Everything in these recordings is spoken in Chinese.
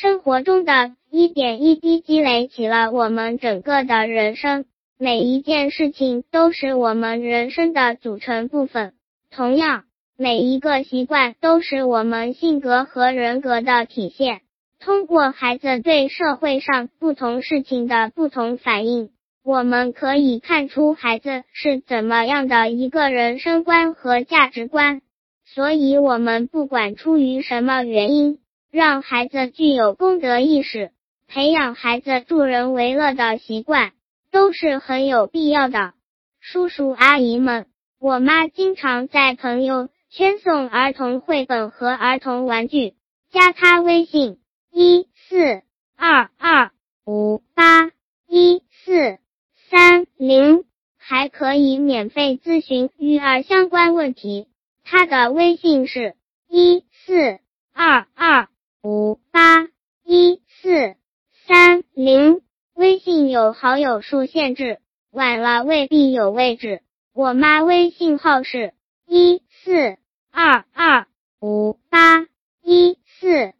生活中的一点一滴积累起了我们整个的人生，每一件事情都是我们人生的组成部分。同样，每一个习惯都是我们性格和人格的体现。通过孩子对社会上不同事情的不同反应。我们可以看出孩子是怎么样的一个人生观和价值观，所以，我们不管出于什么原因，让孩子具有公德意识，培养孩子助人为乐的习惯，都是很有必要的。叔叔阿姨们，我妈经常在朋友圈送儿童绘本和儿童玩具，加她微信：一四二二五八一四。三零还可以免费咨询育儿相关问题，他的微信是一四二二五八一四三零，微信有好友数限制，晚了未必有位置。我妈微信号是一四二二五八一四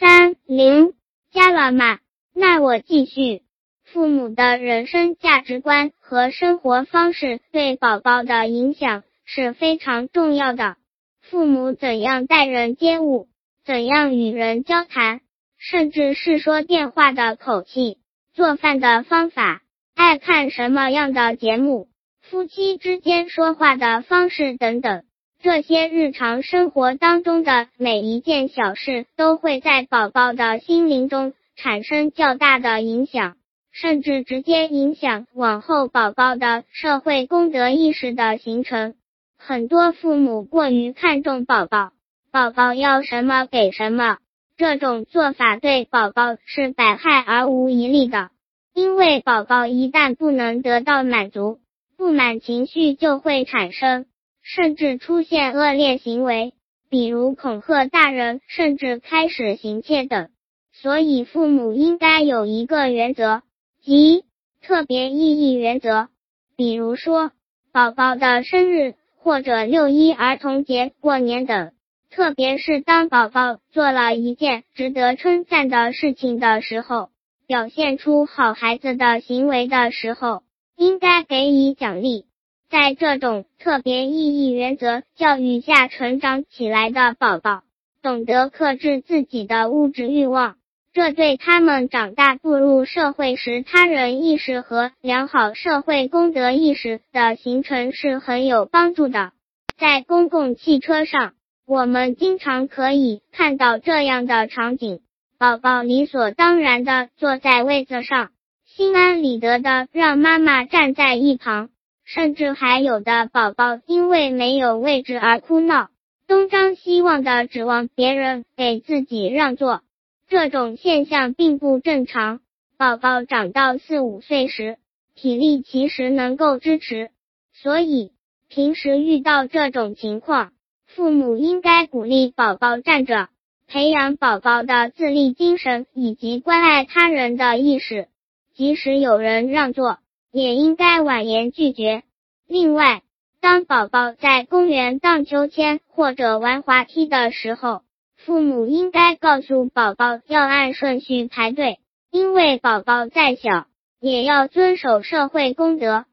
三零，加了吗？那我继续。父母的人生价值观和生活方式对宝宝的影响是非常重要的。父母怎样待人接物，怎样与人交谈，甚至是说电话的口气、做饭的方法、爱看什么样的节目、夫妻之间说话的方式等等，这些日常生活当中的每一件小事，都会在宝宝的心灵中产生较大的影响。甚至直接影响往后宝宝的社会公德意识的形成。很多父母过于看重宝宝，宝宝要什么给什么，这种做法对宝宝是百害而无一利的。因为宝宝一旦不能得到满足，不满情绪就会产生，甚至出现恶劣行为，比如恐吓大人，甚至开始行窃等。所以，父母应该有一个原则。即特别意义原则，比如说宝宝的生日或者六一儿童节、过年等，特别是当宝宝做了一件值得称赞的事情的时候，表现出好孩子的行为的时候，应该给予奖励。在这种特别意义原则教育下成长起来的宝宝，懂得克制自己的物质欲望。这对他们长大步入社会时，他人意识和良好社会公德意识的形成是很有帮助的。在公共汽车上，我们经常可以看到这样的场景：宝宝理所当然的坐在位子上，心安理得的让妈妈站在一旁，甚至还有的宝宝因为没有位置而哭闹，东张西望的指望别人给自己让座。这种现象并不正常。宝宝长到四五岁时，体力其实能够支持，所以平时遇到这种情况，父母应该鼓励宝宝站着，培养宝宝的自立精神以及关爱他人的意识。即使有人让座，也应该婉言拒绝。另外，当宝宝在公园荡秋千或者玩滑梯的时候，父母应该告诉宝宝要按顺序排队，因为宝宝再小也要遵守社会公德。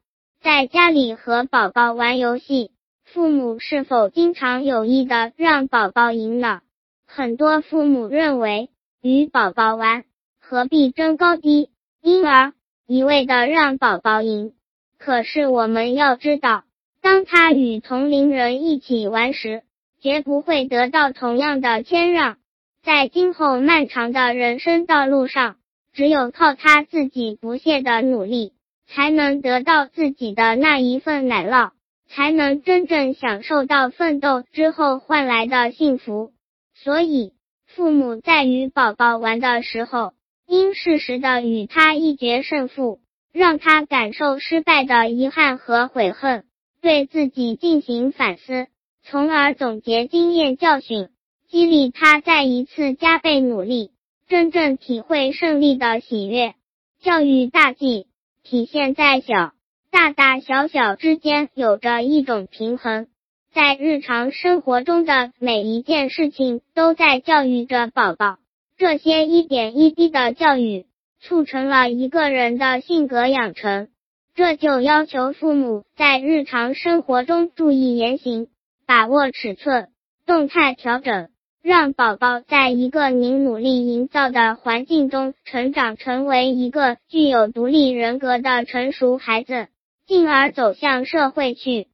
在家里和宝宝玩游戏，父母是否经常有意的让宝宝赢了？很多父母认为与宝宝玩何必争高低，因而一味的让宝宝赢。可是我们要知道，当他与同龄人一起玩时，绝不会得到同样的谦让，在今后漫长的人生道路上，只有靠他自己不懈的努力，才能得到自己的那一份奶酪，才能真正享受到奋斗之后换来的幸福。所以，父母在与宝宝玩的时候，应适时的与他一决胜负，让他感受失败的遗憾和悔恨，对自己进行反思。从而总结经验教训，激励他再一次加倍努力，真正体会胜利的喜悦。教育大计体现在小大大小小之间有着一种平衡，在日常生活中的每一件事情都在教育着宝宝，这些一点一滴的教育，促成了一个人的性格养成。这就要求父母在日常生活中注意言行，把握尺寸，动态调整，让宝宝在一个您努力营造的环境中成长，成为一个具有独立人格的成熟孩子，进而走向社会去。